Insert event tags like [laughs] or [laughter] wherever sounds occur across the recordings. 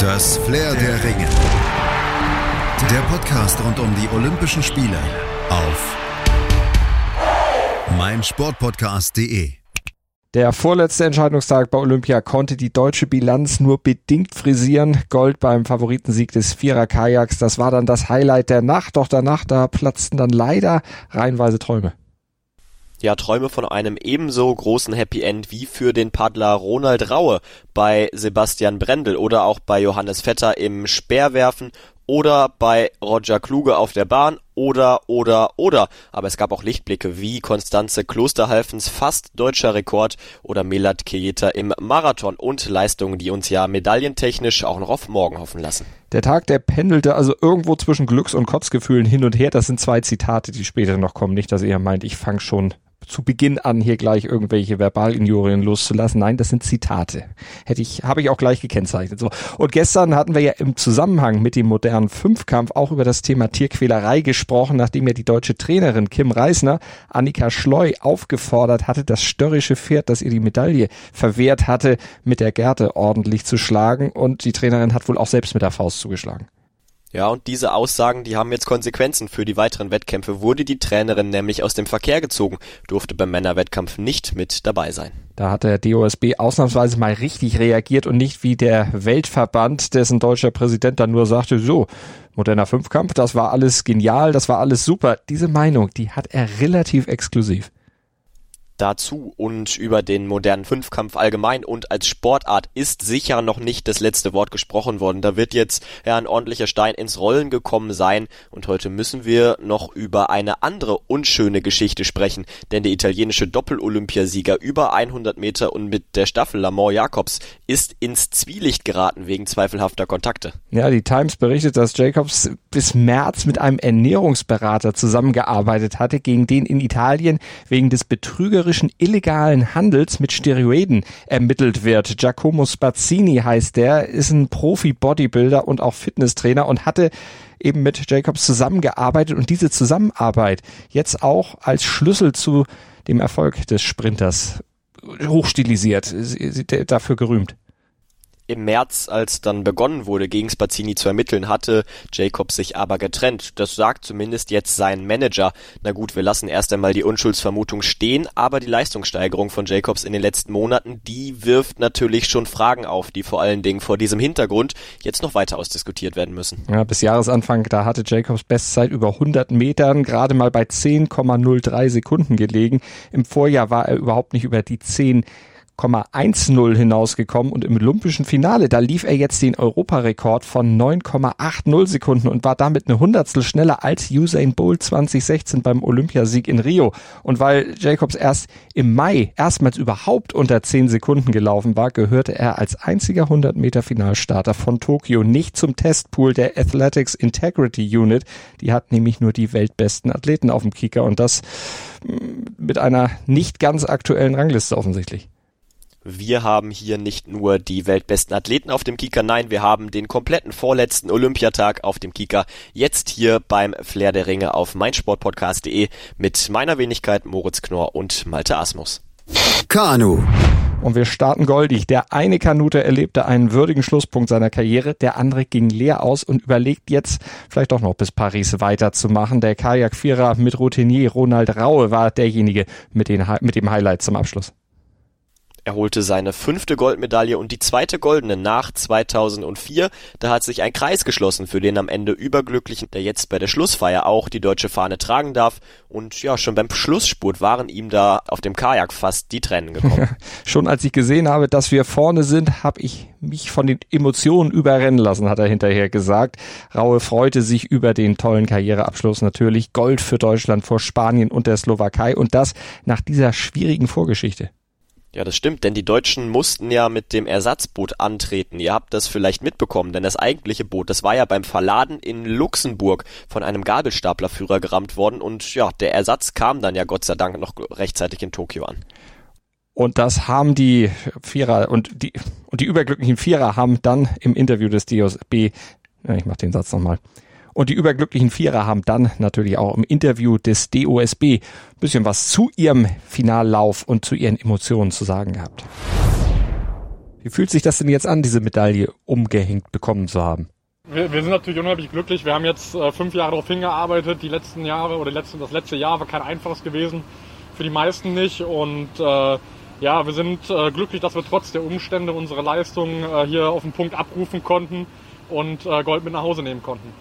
Das Flair der Ringe. Der Podcast rund um die Olympischen Spiele auf meinsportpodcast.de. Der vorletzte Entscheidungstag bei Olympia konnte die deutsche Bilanz nur bedingt frisieren. Gold beim Favoritensieg des Vierer-Kajaks, das war dann das Highlight der Nacht. Doch danach, da platzten dann leider reihenweise Träume. Ja, Träume von einem ebenso großen Happy End wie für den Paddler Ronald Raue bei Sebastian Brendel oder auch bei Johannes Vetter im Speerwerfen oder bei Roger Kluge auf der Bahn oder, oder, oder. Aber es gab auch Lichtblicke wie Konstanze Klosterhalfens fast deutscher Rekord oder Melat Kejeta im Marathon und Leistungen, die uns ja medaillentechnisch auch noch auf morgen hoffen lassen. Der Tag, der pendelte also irgendwo zwischen Glücks- und Kotzgefühlen hin und her. Das sind zwei Zitate, die später noch kommen. Nicht, dass ihr meint, ich fange schon zu Beginn an, hier gleich irgendwelche Verbalinjurien loszulassen. Nein, das sind Zitate. Hätte ich, habe ich auch gleich gekennzeichnet. So. Und gestern hatten wir ja im Zusammenhang mit dem modernen Fünfkampf auch über das Thema Tierquälerei gesprochen, nachdem ja die deutsche Trainerin Kim Reisner Annika Schleu aufgefordert hatte, das störrische Pferd, das ihr die Medaille verwehrt hatte, mit der Gerte ordentlich zu schlagen. Und die Trainerin hat wohl auch selbst mit der Faust zugeschlagen. Ja, und diese Aussagen, die haben jetzt Konsequenzen für die weiteren Wettkämpfe. Wurde die Trainerin nämlich aus dem Verkehr gezogen, durfte beim Männerwettkampf nicht mit dabei sein. Da hat der DOSB ausnahmsweise mal richtig reagiert und nicht wie der Weltverband, dessen deutscher Präsident dann nur sagte, so, moderner Fünfkampf, das war alles genial, das war alles super. Diese Meinung, die hat er relativ exklusiv dazu und über den modernen Fünfkampf allgemein und als Sportart ist sicher noch nicht das letzte Wort gesprochen worden. Da wird jetzt ja ein ordentlicher Stein ins Rollen gekommen sein und heute müssen wir noch über eine andere unschöne Geschichte sprechen, denn der italienische Doppel-Olympiasieger über 100 Meter und mit der Staffel Lamont Jacobs ist ins Zwielicht geraten wegen zweifelhafter Kontakte. Ja, die Times berichtet, dass Jacobs bis März mit einem Ernährungsberater zusammengearbeitet hatte, gegen den in Italien wegen des betrügerischen betrügerischen illegalen Handels mit Steroiden ermittelt wird. Giacomo Spazzini heißt der, ist ein Profi-Bodybuilder und auch Fitnesstrainer und hatte eben mit Jacobs zusammengearbeitet und diese Zusammenarbeit jetzt auch als Schlüssel zu dem Erfolg des Sprinters hochstilisiert, dafür gerühmt im März, als dann begonnen wurde, gegen Spazzini zu ermitteln, hatte Jacobs sich aber getrennt. Das sagt zumindest jetzt sein Manager. Na gut, wir lassen erst einmal die Unschuldsvermutung stehen, aber die Leistungssteigerung von Jacobs in den letzten Monaten, die wirft natürlich schon Fragen auf, die vor allen Dingen vor diesem Hintergrund jetzt noch weiter ausdiskutiert werden müssen. Ja, bis Jahresanfang, da hatte Jacobs Bestzeit über 100 Metern gerade mal bei 10,03 Sekunden gelegen. Im Vorjahr war er überhaupt nicht über die 10 8,10 hinausgekommen und im olympischen Finale, da lief er jetzt den Europarekord von 9,80 Sekunden und war damit eine Hundertstel schneller als Usain Bolt 2016 beim Olympiasieg in Rio. Und weil Jacobs erst im Mai erstmals überhaupt unter 10 Sekunden gelaufen war, gehörte er als einziger 100 Meter Finalstarter von Tokio nicht zum Testpool der Athletics Integrity Unit. Die hat nämlich nur die weltbesten Athleten auf dem Kicker und das mm, mit einer nicht ganz aktuellen Rangliste offensichtlich wir haben hier nicht nur die weltbesten Athleten auf dem Kieker, nein, wir haben den kompletten vorletzten Olympiatag auf dem Kieker jetzt hier beim Flair der Ringe auf meinsportpodcast.de mit meiner Wenigkeit Moritz Knorr und Malte Asmus. Kanu. Und wir starten goldig. Der eine Kanute erlebte einen würdigen Schlusspunkt seiner Karriere, der andere ging leer aus und überlegt jetzt vielleicht doch noch bis Paris weiterzumachen. Der Kajakvierer mit Routinier Ronald Raue war derjenige mit, den, mit dem Highlight zum Abschluss. Er holte seine fünfte Goldmedaille und die zweite goldene nach 2004. Da hat sich ein Kreis geschlossen für den am Ende überglücklichen, der jetzt bei der Schlussfeier auch die deutsche Fahne tragen darf. Und ja, schon beim Schlussspurt waren ihm da auf dem Kajak fast die Tränen gekommen. [laughs] schon als ich gesehen habe, dass wir vorne sind, habe ich mich von den Emotionen überrennen lassen, hat er hinterher gesagt. Raue freute sich über den tollen Karriereabschluss natürlich. Gold für Deutschland vor Spanien und der Slowakei und das nach dieser schwierigen Vorgeschichte. Ja, das stimmt, denn die Deutschen mussten ja mit dem Ersatzboot antreten. Ihr habt das vielleicht mitbekommen, denn das eigentliche Boot, das war ja beim Verladen in Luxemburg von einem Gabelstaplerführer gerammt worden und ja, der Ersatz kam dann ja Gott sei Dank noch rechtzeitig in Tokio an. Und das haben die Vierer und die und die überglücklichen Vierer haben dann im Interview des DOSB, ich mach den Satz nochmal, und die überglücklichen Vierer haben dann natürlich auch im Interview des DOSB ein bisschen was zu ihrem Finallauf und zu ihren Emotionen zu sagen gehabt. Wie fühlt sich das denn jetzt an, diese Medaille umgehängt bekommen zu haben? Wir, wir sind natürlich unheimlich glücklich. Wir haben jetzt äh, fünf Jahre darauf hingearbeitet. Die letzten Jahre oder letzte, das letzte Jahr war kein einfaches gewesen. Für die meisten nicht. Und äh, ja, wir sind äh, glücklich, dass wir trotz der Umstände unsere Leistung äh, hier auf den Punkt abrufen konnten und äh, Gold mit nach Hause nehmen konnten.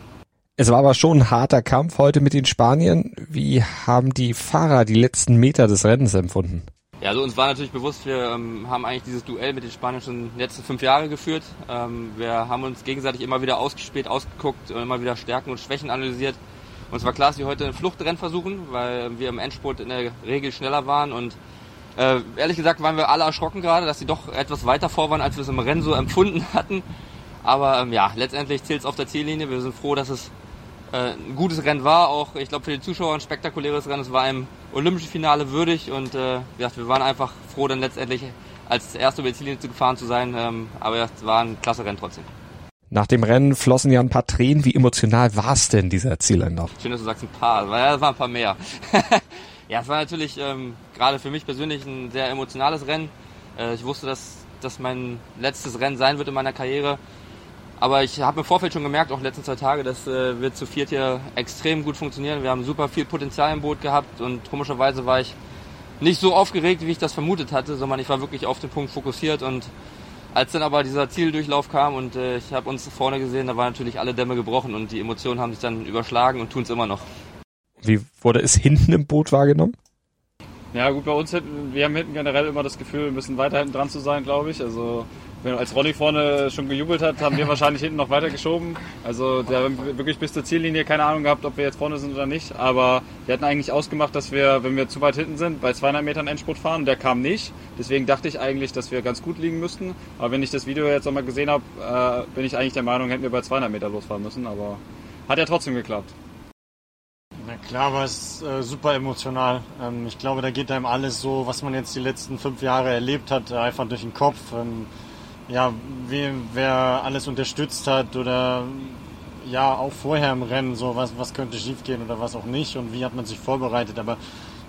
Es war aber schon ein harter Kampf heute mit den Spaniern. Wie haben die Fahrer die letzten Meter des Rennens empfunden? Ja, also uns war natürlich bewusst, wir ähm, haben eigentlich dieses Duell mit den Spaniern schon die letzten fünf Jahre geführt. Ähm, wir haben uns gegenseitig immer wieder ausgespielt, ausgeguckt und immer wieder Stärken und Schwächen analysiert. Und es war klar, dass wir heute ein Fluchtrennen versuchen, weil wir im Endspurt in der Regel schneller waren und äh, ehrlich gesagt waren wir alle erschrocken gerade, dass sie doch etwas weiter vor waren, als wir es im Rennen so empfunden [laughs] hatten. Aber ähm, ja, letztendlich zählt es auf der Ziellinie. Wir sind froh, dass es äh, ein gutes Rennen war. Auch, ich glaube, für die Zuschauer ein spektakuläres Rennen. Es war einem olympischen Finale würdig und äh, ja, wir waren einfach froh, dann letztendlich als Erster über die Ziellinie zu gefahren zu sein. Ähm, aber es war ein klasse Rennen trotzdem. Nach dem Rennen flossen ja ein paar Tränen. Wie emotional war es denn, dieser Zieleinlauf? Schön, dass du sagst ein paar. Ja, es waren ein paar mehr. [laughs] ja, es war natürlich ähm, gerade für mich persönlich ein sehr emotionales Rennen. Äh, ich wusste, dass das mein letztes Rennen sein wird in meiner Karriere. Aber ich habe im Vorfeld schon gemerkt, auch in den letzten zwei Tage, dass äh, wir zu viert hier extrem gut funktionieren. Wir haben super viel Potenzial im Boot gehabt und komischerweise war ich nicht so aufgeregt, wie ich das vermutet hatte, sondern ich war wirklich auf den Punkt fokussiert und als dann aber dieser Zieldurchlauf kam und äh, ich habe uns vorne gesehen, da waren natürlich alle Dämme gebrochen und die Emotionen haben sich dann überschlagen und tun es immer noch. Wie wurde es hinten im Boot wahrgenommen? Ja gut, bei uns hinten, wir haben hinten generell immer das Gefühl, ein bisschen weiter hinten dran zu sein, glaube ich. Also wenn als Ronny vorne schon gejubelt hat, haben wir [laughs] wahrscheinlich hinten noch weiter geschoben. Also der haben wirklich bis zur Ziellinie keine Ahnung gehabt, ob wir jetzt vorne sind oder nicht. Aber wir hatten eigentlich ausgemacht, dass wir, wenn wir zu weit hinten sind, bei 200 Metern Endspurt fahren. Der kam nicht. Deswegen dachte ich eigentlich, dass wir ganz gut liegen müssten. Aber wenn ich das Video jetzt nochmal gesehen habe, äh, bin ich eigentlich der Meinung, hätten wir bei 200 Meter losfahren müssen. Aber hat ja trotzdem geklappt. Na klar war es äh, super emotional. Ähm, ich glaube, da geht einem alles so, was man jetzt die letzten fünf Jahre erlebt hat, einfach durch den Kopf. Ähm, ja, wie, wer alles unterstützt hat oder ja, auch vorher im Rennen, so was, was könnte schiefgehen oder was auch nicht und wie hat man sich vorbereitet. Aber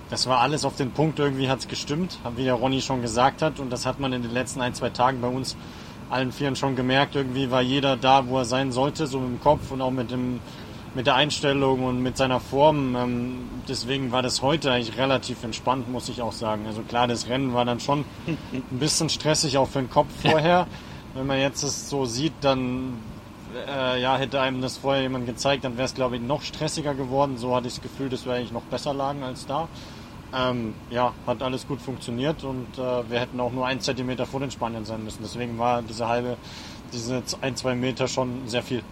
das war alles auf den Punkt, irgendwie hat es gestimmt, wie der Ronny schon gesagt hat. Und das hat man in den letzten ein, zwei Tagen bei uns allen Vieren schon gemerkt. Irgendwie war jeder da, wo er sein sollte, so mit dem Kopf und auch mit dem mit der Einstellung und mit seiner Form. Ähm, deswegen war das heute eigentlich relativ entspannt, muss ich auch sagen. Also klar, das Rennen war dann schon ein bisschen stressig auch für den Kopf vorher. Wenn man jetzt es so sieht, dann äh, ja, hätte einem das vorher jemand gezeigt, dann wäre es glaube ich noch stressiger geworden. So hatte ich das Gefühl, dass wir eigentlich noch besser lagen als da. Ähm, ja, hat alles gut funktioniert und äh, wir hätten auch nur ein Zentimeter vor den Spaniern sein müssen. Deswegen war diese halbe, diese ein, zwei Meter schon sehr viel.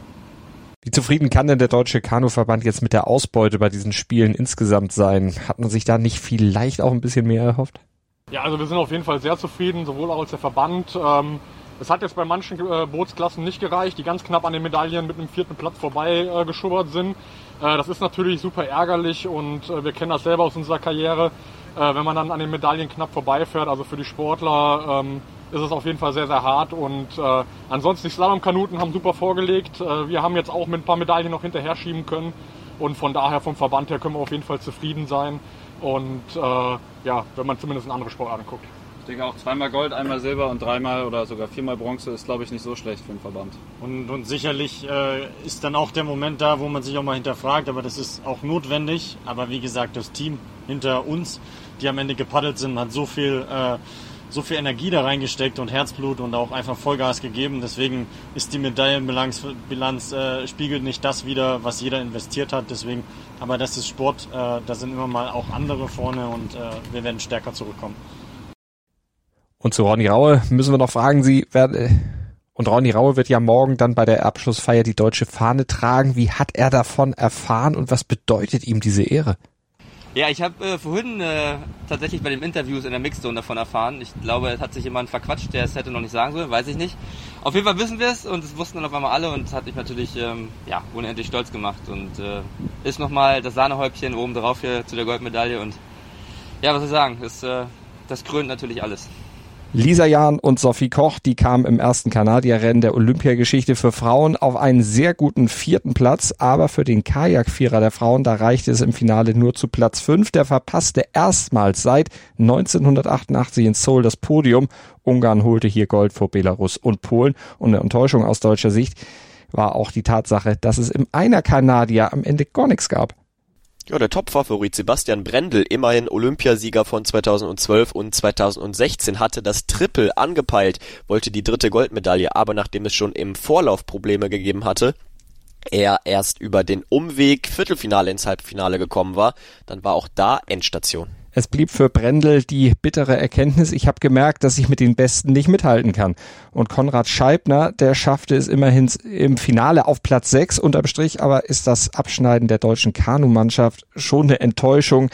Wie zufrieden kann denn der Deutsche Kanuverband jetzt mit der Ausbeute bei diesen Spielen insgesamt sein? Hat man sich da nicht vielleicht auch ein bisschen mehr erhofft? Ja, also wir sind auf jeden Fall sehr zufrieden, sowohl auch als der Verband. Ähm, es hat jetzt bei manchen äh, Bootsklassen nicht gereicht, die ganz knapp an den Medaillen mit einem vierten Platz vorbei äh, geschubbert sind. Äh, das ist natürlich super ärgerlich und wir kennen das selber aus unserer Karriere, wenn man dann an den Medaillen knapp vorbeifährt. Also für die Sportler ähm, ist es auf jeden Fall sehr, sehr hart. Und äh, ansonsten die Slalomkanuten haben super vorgelegt. Äh, wir haben jetzt auch mit ein paar Medaillen noch hinterher schieben können. Und von daher vom Verband her können wir auf jeden Fall zufrieden sein. Und äh, ja, wenn man zumindest in andere Sportarten guckt. Ich denke auch zweimal Gold, einmal Silber und dreimal oder sogar viermal Bronze ist, glaube ich, nicht so schlecht für den Verband. Und, und sicherlich äh, ist dann auch der Moment da, wo man sich auch mal hinterfragt, aber das ist auch notwendig. Aber wie gesagt, das Team hinter uns, die am Ende gepaddelt sind, hat so viel äh, so viel Energie da reingesteckt und Herzblut und auch einfach Vollgas gegeben. Deswegen ist die Medaillenbilanz Bilanz, äh, spiegelt nicht das wieder, was jeder investiert hat. Deswegen, aber das ist Sport. Äh, da sind immer mal auch andere vorne und äh, wir werden stärker zurückkommen. Und zu Ronny Raue müssen wir noch fragen, Sie werden, äh, und Ronny Raue wird ja morgen dann bei der Abschlussfeier die deutsche Fahne tragen. Wie hat er davon erfahren und was bedeutet ihm diese Ehre? Ja, ich habe äh, vorhin äh, tatsächlich bei den Interviews in der Mixzone davon erfahren. Ich glaube, es hat sich jemand verquatscht, der es hätte noch nicht sagen sollen, weiß ich nicht. Auf jeden Fall wissen wir es und es wussten dann auf einmal alle und es hat mich natürlich ähm, ja, unendlich stolz gemacht und äh, ist nochmal das Sahnehäubchen oben drauf hier zu der Goldmedaille und ja, was soll ich sagen, das, äh, das krönt natürlich alles. Lisa Jahn und Sophie Koch, die kamen im ersten Kanadierrennen der Olympiageschichte für Frauen auf einen sehr guten vierten Platz, aber für den Kajakvierer der Frauen, da reichte es im Finale nur zu Platz fünf. Der verpasste erstmals seit 1988 in Seoul das Podium. Ungarn holte hier Gold vor Belarus und Polen und eine Enttäuschung aus deutscher Sicht war auch die Tatsache, dass es im Einer Kanadier am Ende gar nichts gab. Ja, der Topfavorit Sebastian Brendel, immerhin Olympiasieger von 2012 und 2016, hatte das Triple angepeilt, wollte die dritte Goldmedaille, aber nachdem es schon im Vorlauf Probleme gegeben hatte, er erst über den Umweg Viertelfinale ins Halbfinale gekommen war, dann war auch da Endstation. Es blieb für Brendel die bittere Erkenntnis, ich habe gemerkt, dass ich mit den Besten nicht mithalten kann. Und Konrad Scheibner, der schaffte es immerhin im Finale auf Platz 6. Unterm Strich aber ist das Abschneiden der deutschen Kanumannschaft schon eine Enttäuschung.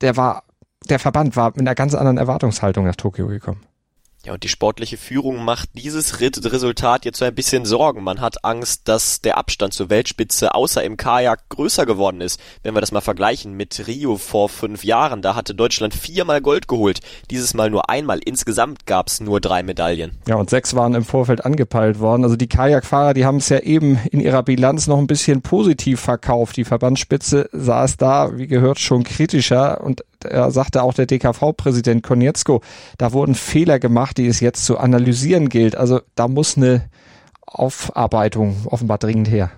Der war, der Verband war mit einer ganz anderen Erwartungshaltung nach Tokio gekommen. Ja, und die sportliche Führung macht dieses Resultat jetzt so ein bisschen Sorgen. Man hat Angst, dass der Abstand zur Weltspitze außer im Kajak größer geworden ist. Wenn wir das mal vergleichen mit Rio vor fünf Jahren, da hatte Deutschland viermal Gold geholt. Dieses Mal nur einmal. Insgesamt gab es nur drei Medaillen. Ja, und sechs waren im Vorfeld angepeilt worden. Also die Kajakfahrer, die haben es ja eben in ihrer Bilanz noch ein bisschen positiv verkauft. Die Verbandsspitze es da, wie gehört, schon kritischer. Und er sagte auch der DKV-Präsident Konietzko, da wurden Fehler gemacht, die es jetzt zu analysieren gilt. Also da muss eine Aufarbeitung offenbar dringend her.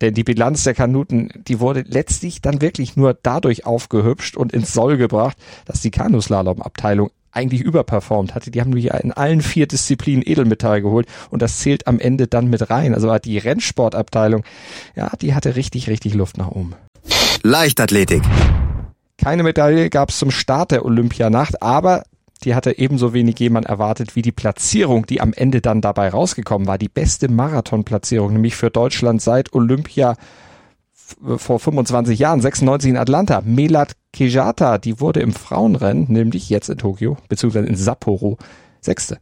Denn die Bilanz der Kanuten, die wurde letztlich dann wirklich nur dadurch aufgehübscht und ins Soll gebracht, dass die Kanuslalom-Abteilung eigentlich überperformt hatte. Die haben nämlich in allen vier Disziplinen Edelmetall geholt und das zählt am Ende dann mit rein. Also die Rennsportabteilung, ja, die hatte richtig, richtig Luft nach oben. Leichtathletik. Keine Medaille gab es zum Start der Olympianacht, aber die hatte ebenso wenig jemand erwartet wie die Platzierung, die am Ende dann dabei rausgekommen war. Die beste Marathonplatzierung, nämlich für Deutschland seit Olympia vor 25 Jahren, 96 in Atlanta. Melat Kejata, die wurde im Frauenrennen, nämlich jetzt in Tokio, beziehungsweise in Sapporo, Sechste.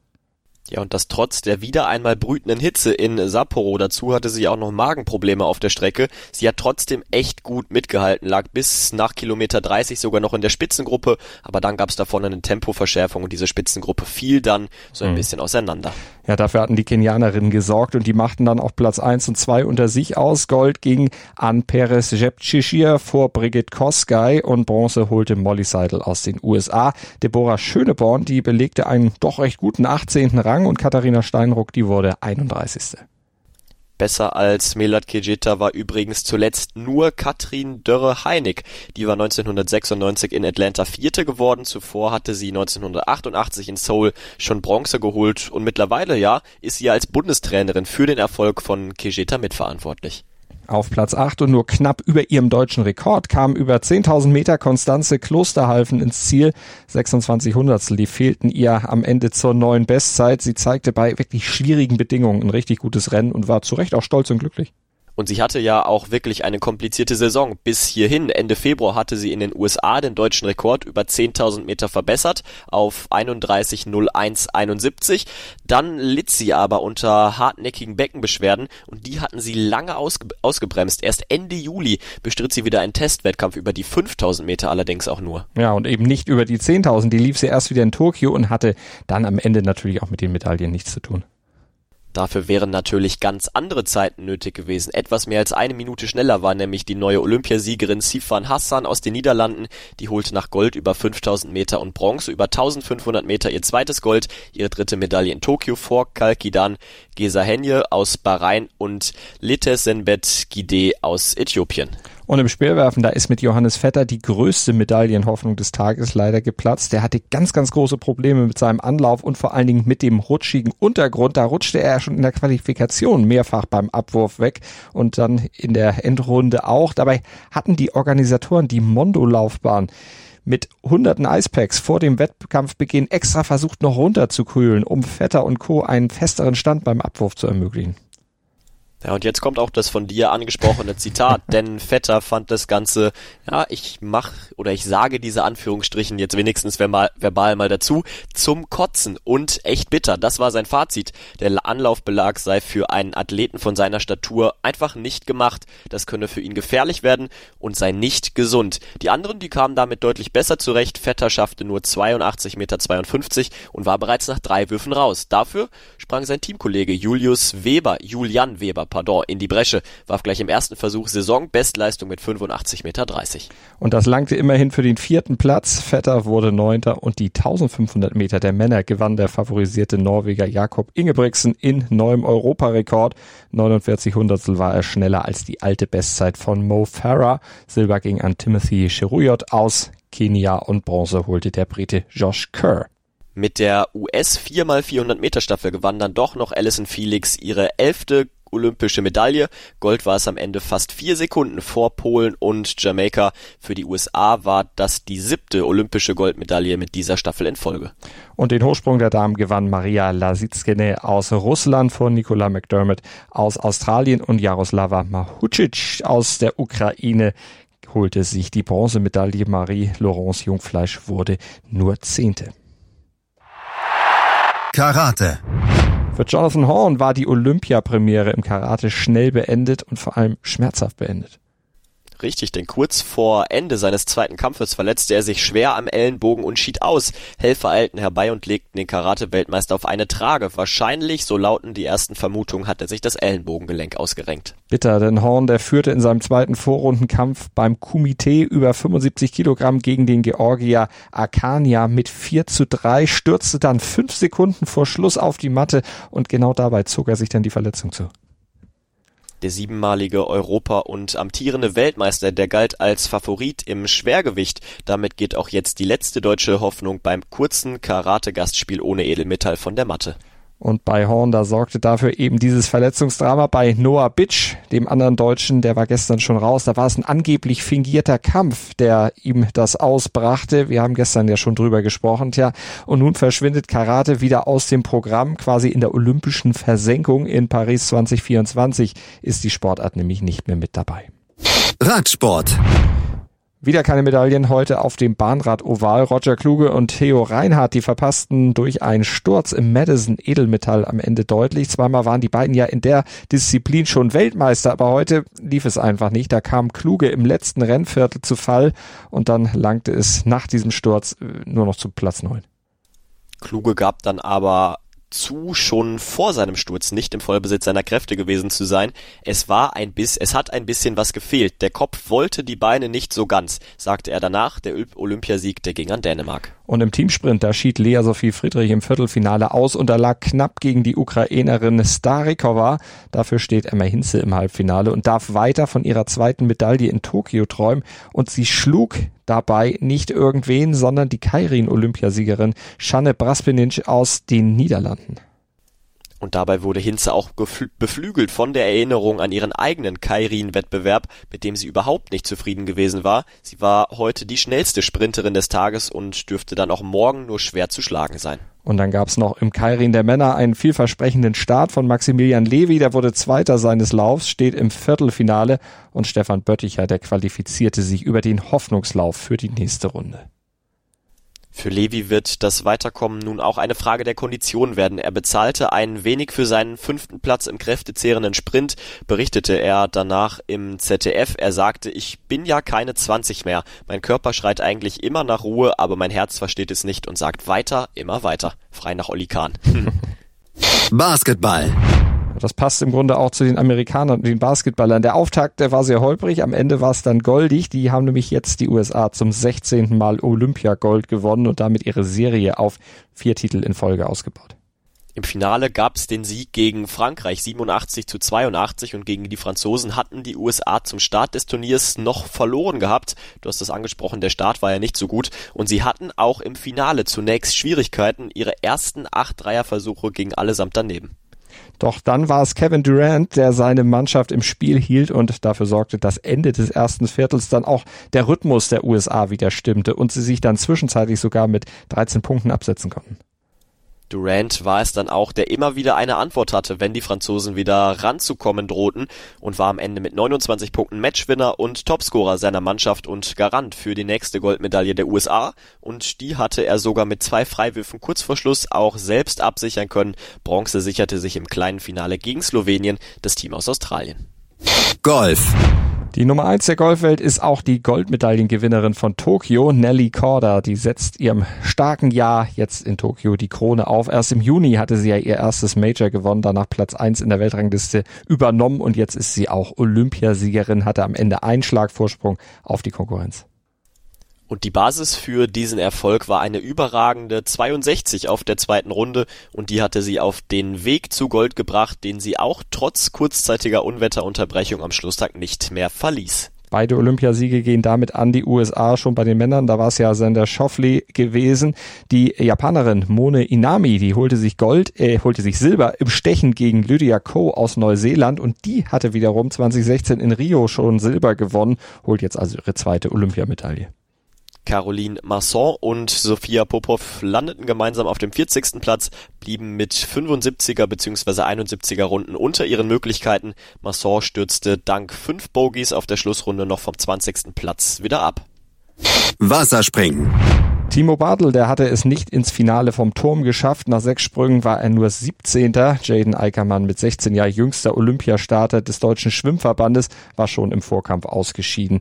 Ja, und das trotz der wieder einmal brütenden Hitze in Sapporo. Dazu hatte sie auch noch Magenprobleme auf der Strecke. Sie hat trotzdem echt gut mitgehalten, lag bis nach Kilometer 30 sogar noch in der Spitzengruppe, aber dann gab es davon eine Tempoverschärfung und diese Spitzengruppe fiel dann so ein mhm. bisschen auseinander. Ja, dafür hatten die Kenianerinnen gesorgt und die machten dann auch Platz 1 und 2 unter sich aus. Gold ging an Perez Jepchishir vor Brigitte Kosgei und Bronze holte Molly Seidel aus den USA. Deborah Schöneborn, die belegte einen doch recht guten 18. Rang Rang und Katharina Steinruck, die wurde 31. Besser als Melat Kejeta war übrigens zuletzt nur Katrin Dörre-Heinig. Die war 1996 in Atlanta Vierte geworden. Zuvor hatte sie 1988 in Seoul schon Bronze geholt und mittlerweile, ja, ist sie als Bundestrainerin für den Erfolg von Kejeta mitverantwortlich. Auf Platz 8 und nur knapp über ihrem deutschen Rekord kam über 10.000 Meter Konstanze Klosterhalfen ins Ziel. 26 Hundertstel, die fehlten ihr am Ende zur neuen Bestzeit. Sie zeigte bei wirklich schwierigen Bedingungen ein richtig gutes Rennen und war zu Recht auch stolz und glücklich. Und sie hatte ja auch wirklich eine komplizierte Saison. Bis hierhin, Ende Februar, hatte sie in den USA den deutschen Rekord über 10.000 Meter verbessert auf 31.01.71. Dann litt sie aber unter hartnäckigen Beckenbeschwerden und die hatten sie lange ausge ausgebremst. Erst Ende Juli bestritt sie wieder einen Testwettkampf über die 5.000 Meter allerdings auch nur. Ja, und eben nicht über die 10.000. Die lief sie erst wieder in Tokio und hatte dann am Ende natürlich auch mit den Medaillen nichts zu tun. Dafür wären natürlich ganz andere Zeiten nötig gewesen. Etwas mehr als eine Minute schneller war nämlich die neue Olympiasiegerin Sifan Hassan aus den Niederlanden. Die holte nach Gold über 5000 Meter und Bronze über 1500 Meter ihr zweites Gold, ihre dritte Medaille in Tokio vor Kalkidan, Gesa Henje aus Bahrain und Lites Senbet Gide aus Äthiopien. Und im Speerwerfen, da ist mit Johannes Vetter die größte Medaillenhoffnung des Tages leider geplatzt. Der hatte ganz, ganz große Probleme mit seinem Anlauf und vor allen Dingen mit dem rutschigen Untergrund. Da rutschte er schon in der Qualifikation mehrfach beim Abwurf weg und dann in der Endrunde auch. Dabei hatten die Organisatoren die Mondo-Laufbahn mit hunderten Eispacks vor dem Wettkampfbeginn extra versucht noch runterzukühlen, um Vetter und Co. einen festeren Stand beim Abwurf zu ermöglichen. Ja, und jetzt kommt auch das von dir angesprochene Zitat, [laughs] denn Vetter fand das Ganze, ja, ich mach oder ich sage diese Anführungsstrichen jetzt wenigstens verbal, verbal mal dazu, zum Kotzen und echt bitter. Das war sein Fazit. Der Anlaufbelag sei für einen Athleten von seiner Statur einfach nicht gemacht. Das könne für ihn gefährlich werden und sei nicht gesund. Die anderen, die kamen damit deutlich besser zurecht. Vetter schaffte nur 82,52 Meter und war bereits nach drei Würfen raus. Dafür sprang sein Teamkollege Julius Weber, Julian Weber, pardon, in die Bresche, warf gleich im ersten Versuch Saisonbestleistung mit 85,30 Meter. Und das langte immerhin für den vierten Platz. Vetter wurde Neunter und die 1500 Meter der Männer gewann der favorisierte Norweger Jakob Ingebrigtsen in neuem Europarekord. 49 Hundertstel war er schneller als die alte Bestzeit von Mo Farah. Silber ging an Timothy Cheruyot aus Kenia und Bronze holte der Brite Josh Kerr. Mit der US 4x400 Meter Staffel gewann dann doch noch Alison Felix ihre elfte olympische Medaille. Gold war es am Ende fast vier Sekunden vor Polen und Jamaika. Für die USA war das die siebte olympische Goldmedaille mit dieser Staffel in Folge. Und den Hochsprung der Damen gewann Maria Lasitskene aus Russland vor Nikola McDermott aus Australien und Jaroslava Mahucic aus der Ukraine holte sich die Bronzemedaille. Marie-Laurence Jungfleisch wurde nur Zehnte. Karate. Für Jonathan Horn war die Olympiapremiere im Karate schnell beendet und vor allem schmerzhaft beendet. Richtig, denn kurz vor Ende seines zweiten Kampfes verletzte er sich schwer am Ellenbogen und schied aus. Helfer eilten herbei und legten den Karate-Weltmeister auf eine Trage. Wahrscheinlich, so lauten die ersten Vermutungen, hat er sich das Ellenbogengelenk ausgerenkt. Bitter, denn Horn, der führte in seinem zweiten Vorrundenkampf beim Kumite über 75 Kilogramm gegen den Georgier Akania mit 4 zu 3, stürzte dann fünf Sekunden vor Schluss auf die Matte und genau dabei zog er sich dann die Verletzung zu. Der siebenmalige Europa- und amtierende Weltmeister, der galt als Favorit im Schwergewicht. Damit geht auch jetzt die letzte deutsche Hoffnung beim kurzen Karate-Gastspiel ohne Edelmetall von der Matte. Und bei Horn, da sorgte dafür eben dieses Verletzungsdrama bei Noah Bitsch, dem anderen Deutschen, der war gestern schon raus. Da war es ein angeblich fingierter Kampf, der ihm das ausbrachte. Wir haben gestern ja schon drüber gesprochen, tja. Und nun verschwindet Karate wieder aus dem Programm, quasi in der olympischen Versenkung in Paris 2024 ist die Sportart nämlich nicht mehr mit dabei. Radsport. Wieder keine Medaillen heute auf dem Bahnrad Oval. Roger Kluge und Theo Reinhardt, die verpassten durch einen Sturz im Madison Edelmetall am Ende deutlich. Zweimal waren die beiden ja in der Disziplin schon Weltmeister, aber heute lief es einfach nicht. Da kam Kluge im letzten Rennviertel zu Fall und dann langte es nach diesem Sturz äh, nur noch zu Platz neun. Kluge gab dann aber zu, schon vor seinem Sturz nicht im Vollbesitz seiner Kräfte gewesen zu sein. Es war ein bis, es hat ein bisschen was gefehlt. Der Kopf wollte die Beine nicht so ganz, sagte er danach. Der Olympiasieg, der ging an Dänemark. Und im Teamsprint, da schied Lea Sophie Friedrich im Viertelfinale aus und er lag knapp gegen die Ukrainerin Starikova. Dafür steht Emma Hinze im Halbfinale und darf weiter von ihrer zweiten Medaille in Tokio träumen. Und sie schlug dabei nicht irgendwen, sondern die Kairin-Olympiasiegerin Shanne Braspenic aus den Niederlanden. Und dabei wurde Hinze auch beflügelt von der Erinnerung an ihren eigenen Kairin-Wettbewerb, mit dem sie überhaupt nicht zufrieden gewesen war. Sie war heute die schnellste Sprinterin des Tages und dürfte dann auch morgen nur schwer zu schlagen sein. Und dann gab's noch im Kairin der Männer einen vielversprechenden Start von Maximilian Levi, der wurde Zweiter seines Laufs, steht im Viertelfinale und Stefan Bötticher, der qualifizierte sich über den Hoffnungslauf für die nächste Runde. Für Levi wird das Weiterkommen nun auch eine Frage der Kondition werden. Er bezahlte ein wenig für seinen fünften Platz im kräftezehrenden Sprint, berichtete er danach im ZDF. Er sagte, ich bin ja keine 20 mehr. Mein Körper schreit eigentlich immer nach Ruhe, aber mein Herz versteht es nicht und sagt weiter, immer weiter. Frei nach Olli Kahn. [laughs] Basketball. Das passt im Grunde auch zu den Amerikanern und den Basketballern. Der Auftakt, der war sehr holprig, am Ende war es dann goldig. Die haben nämlich jetzt die USA zum 16. Mal Olympiagold gewonnen und damit ihre Serie auf vier Titel in Folge ausgebaut. Im Finale gab es den Sieg gegen Frankreich 87 zu 82 und gegen die Franzosen hatten die USA zum Start des Turniers noch verloren gehabt. Du hast das angesprochen, der Start war ja nicht so gut und sie hatten auch im Finale zunächst Schwierigkeiten. Ihre ersten acht Dreierversuche gingen allesamt daneben. Doch dann war es Kevin Durant, der seine Mannschaft im Spiel hielt und dafür sorgte, dass Ende des ersten Viertels dann auch der Rhythmus der USA wieder stimmte und sie sich dann zwischenzeitlich sogar mit 13 Punkten absetzen konnten. Durant war es dann auch, der immer wieder eine Antwort hatte, wenn die Franzosen wieder ranzukommen drohten und war am Ende mit 29 Punkten Matchwinner und Topscorer seiner Mannschaft und Garant für die nächste Goldmedaille der USA und die hatte er sogar mit zwei Freiwürfen kurz vor Schluss auch selbst absichern können. Bronze sicherte sich im kleinen Finale gegen Slowenien das Team aus Australien. Golf. Die Nummer eins der Golfwelt ist auch die Goldmedaillengewinnerin von Tokio, Nelly Korda. Die setzt ihrem starken Jahr jetzt in Tokio die Krone auf. Erst im Juni hatte sie ja ihr erstes Major gewonnen, danach Platz eins in der Weltrangliste übernommen und jetzt ist sie auch Olympiasiegerin, hatte am Ende einen Schlagvorsprung auf die Konkurrenz. Und die Basis für diesen Erfolg war eine überragende 62 auf der zweiten Runde und die hatte sie auf den Weg zu Gold gebracht, den sie auch trotz kurzzeitiger Unwetterunterbrechung am Schlusstag nicht mehr verließ. Beide Olympiasiege gehen damit an die USA schon bei den Männern. Da war es ja Sander Schoffley gewesen. Die Japanerin Mone Inami, die holte sich Gold, äh, holte sich Silber im Stechen gegen Lydia Ko aus Neuseeland und die hatte wiederum 2016 in Rio schon Silber gewonnen, holt jetzt also ihre zweite Olympiamedaille. Caroline Masson und Sophia Popov landeten gemeinsam auf dem 40. Platz, blieben mit 75er bzw. 71er Runden unter ihren Möglichkeiten. Masson stürzte dank fünf Bogies auf der Schlussrunde noch vom 20. Platz wieder ab. Wasserspringen. Timo Bartel, der hatte es nicht ins Finale vom Turm geschafft. Nach sechs Sprüngen war er nur 17. Jaden Eickermann mit 16 Jahren jüngster Olympiastarter des deutschen Schwimmverbandes war schon im Vorkampf ausgeschieden.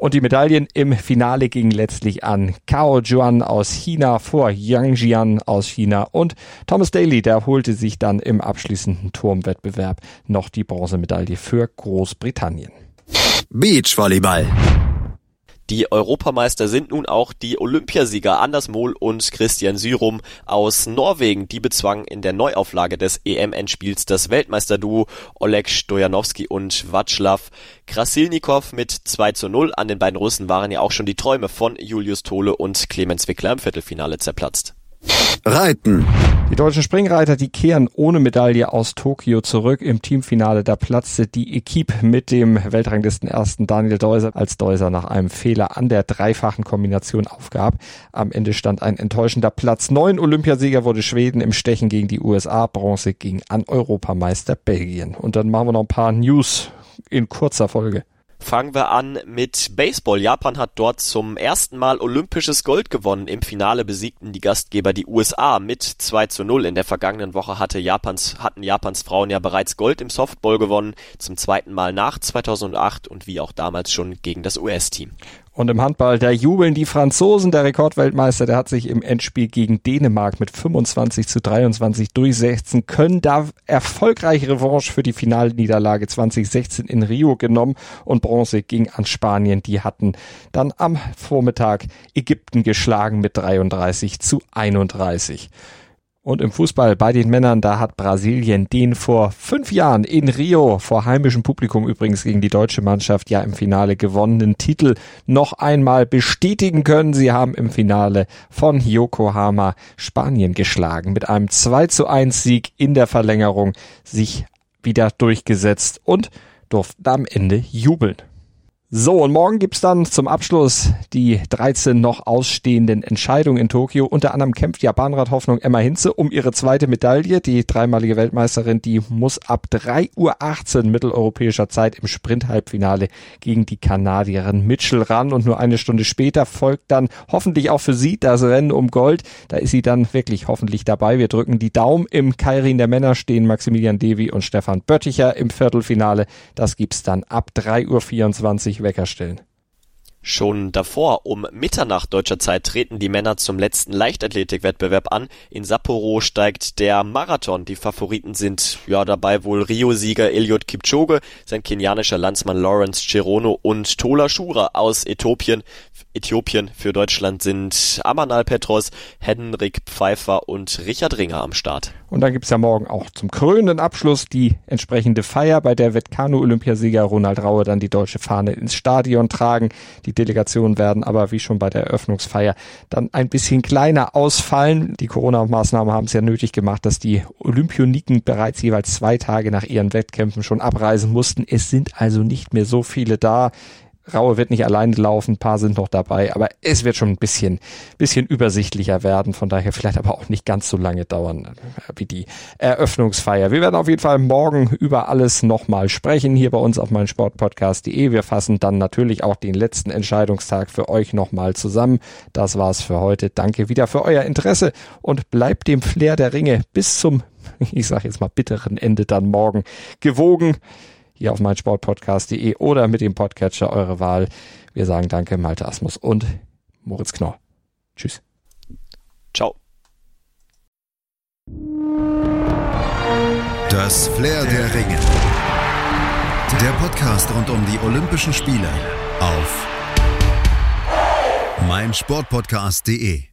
Und die Medaillen im Finale gingen letztlich an Cao Juan aus China vor Yang Jian aus China und Thomas Daly, der holte sich dann im abschließenden Turmwettbewerb noch die Bronzemedaille für Großbritannien. Beachvolleyball. Die Europameister sind nun auch die Olympiasieger Anders Mohl und Christian Syrum aus Norwegen. Die bezwangen in der Neuauflage des EM-Endspiels das Weltmeisterduo Oleg Stojanowski und Václav Krasilnikov mit 2 zu 0. An den beiden Russen waren ja auch schon die Träume von Julius Tole und Clemens Wickler im Viertelfinale zerplatzt. Reiten. Die deutschen Springreiter, die kehren ohne Medaille aus Tokio zurück. Im Teamfinale, da platzte die Equipe mit dem Weltranglistenersten Daniel Deuser, als Deuser nach einem Fehler an der dreifachen Kombination aufgab. Am Ende stand ein enttäuschender Platz. Neun Olympiasieger wurde Schweden im Stechen gegen die USA. Bronze ging an Europameister Belgien. Und dann machen wir noch ein paar News in kurzer Folge. Fangen wir an mit Baseball. Japan hat dort zum ersten Mal olympisches Gold gewonnen. Im Finale besiegten die Gastgeber die USA mit 2 zu 0. In der vergangenen Woche hatte Japans, hatten Japans Frauen ja bereits Gold im Softball gewonnen. Zum zweiten Mal nach 2008 und wie auch damals schon gegen das US-Team. Und im Handball, da jubeln die Franzosen. Der Rekordweltmeister, der hat sich im Endspiel gegen Dänemark mit 25 zu 23 durchsetzen können. Da erfolgreiche Revanche für die Finalniederlage 2016 in Rio genommen und Bronze ging an Spanien. Die hatten dann am Vormittag Ägypten geschlagen mit 33 zu 31. Und im Fußball bei den Männern, da hat Brasilien den vor fünf Jahren in Rio vor heimischem Publikum übrigens gegen die deutsche Mannschaft ja im Finale gewonnenen Titel noch einmal bestätigen können. Sie haben im Finale von Yokohama Spanien geschlagen mit einem 2 zu 1 Sieg in der Verlängerung sich wieder durchgesetzt und durften am Ende jubeln. So, und morgen gibt's dann zum Abschluss die 13 noch ausstehenden Entscheidungen in Tokio. Unter anderem kämpft Japanrad-Hoffnung Emma Hinze um ihre zweite Medaille. Die dreimalige Weltmeisterin, die muss ab 3.18 Uhr mitteleuropäischer Zeit im Sprint-Halbfinale gegen die Kanadierin Mitchell ran. Und nur eine Stunde später folgt dann hoffentlich auch für sie das Rennen um Gold. Da ist sie dann wirklich hoffentlich dabei. Wir drücken die Daumen. Im Kairin der Männer stehen Maximilian Devi und Stefan Bötticher im Viertelfinale. Das gibt's dann ab 3.24 Uhr Wecker stellen. Schon davor, um Mitternacht deutscher Zeit, treten die Männer zum letzten Leichtathletikwettbewerb an. In Sapporo steigt der Marathon. Die Favoriten sind ja dabei wohl Rio-Sieger Eliud Kipchoge, sein kenianischer Landsmann Lawrence Cherono und Tola Shura aus Äthiopien. Äthiopien für Deutschland sind Amanal Petros, Henrik Pfeiffer und Richard Ringer am Start. Und dann gibt's ja morgen auch zum krönenden Abschluss die entsprechende Feier, bei der wird Kanu-Olympiasieger Ronald Raue dann die deutsche Fahne ins Stadion tragen. Die Delegationen werden aber wie schon bei der Eröffnungsfeier dann ein bisschen kleiner ausfallen. Die Corona-Maßnahmen haben es ja nötig gemacht, dass die Olympioniken bereits jeweils zwei Tage nach ihren Wettkämpfen schon abreisen mussten. Es sind also nicht mehr so viele da Raue wird nicht alleine laufen, ein paar sind noch dabei, aber es wird schon ein bisschen, bisschen übersichtlicher werden, von daher vielleicht aber auch nicht ganz so lange dauern äh, wie die Eröffnungsfeier. Wir werden auf jeden Fall morgen über alles nochmal sprechen, hier bei uns auf meinsportpodcast.de. Wir fassen dann natürlich auch den letzten Entscheidungstag für euch nochmal zusammen. Das war's für heute. Danke wieder für euer Interesse und bleibt dem Flair der Ringe bis zum, [laughs] ich sag jetzt mal bitteren Ende dann morgen gewogen hier auf meinsportpodcast.de oder mit dem Podcatcher eure Wahl. Wir sagen danke, Malte Asmus und Moritz Knorr. Tschüss. Ciao. Das Flair der Ringe. Der Podcast rund um die Olympischen Spiele auf meinsportpodcast.de.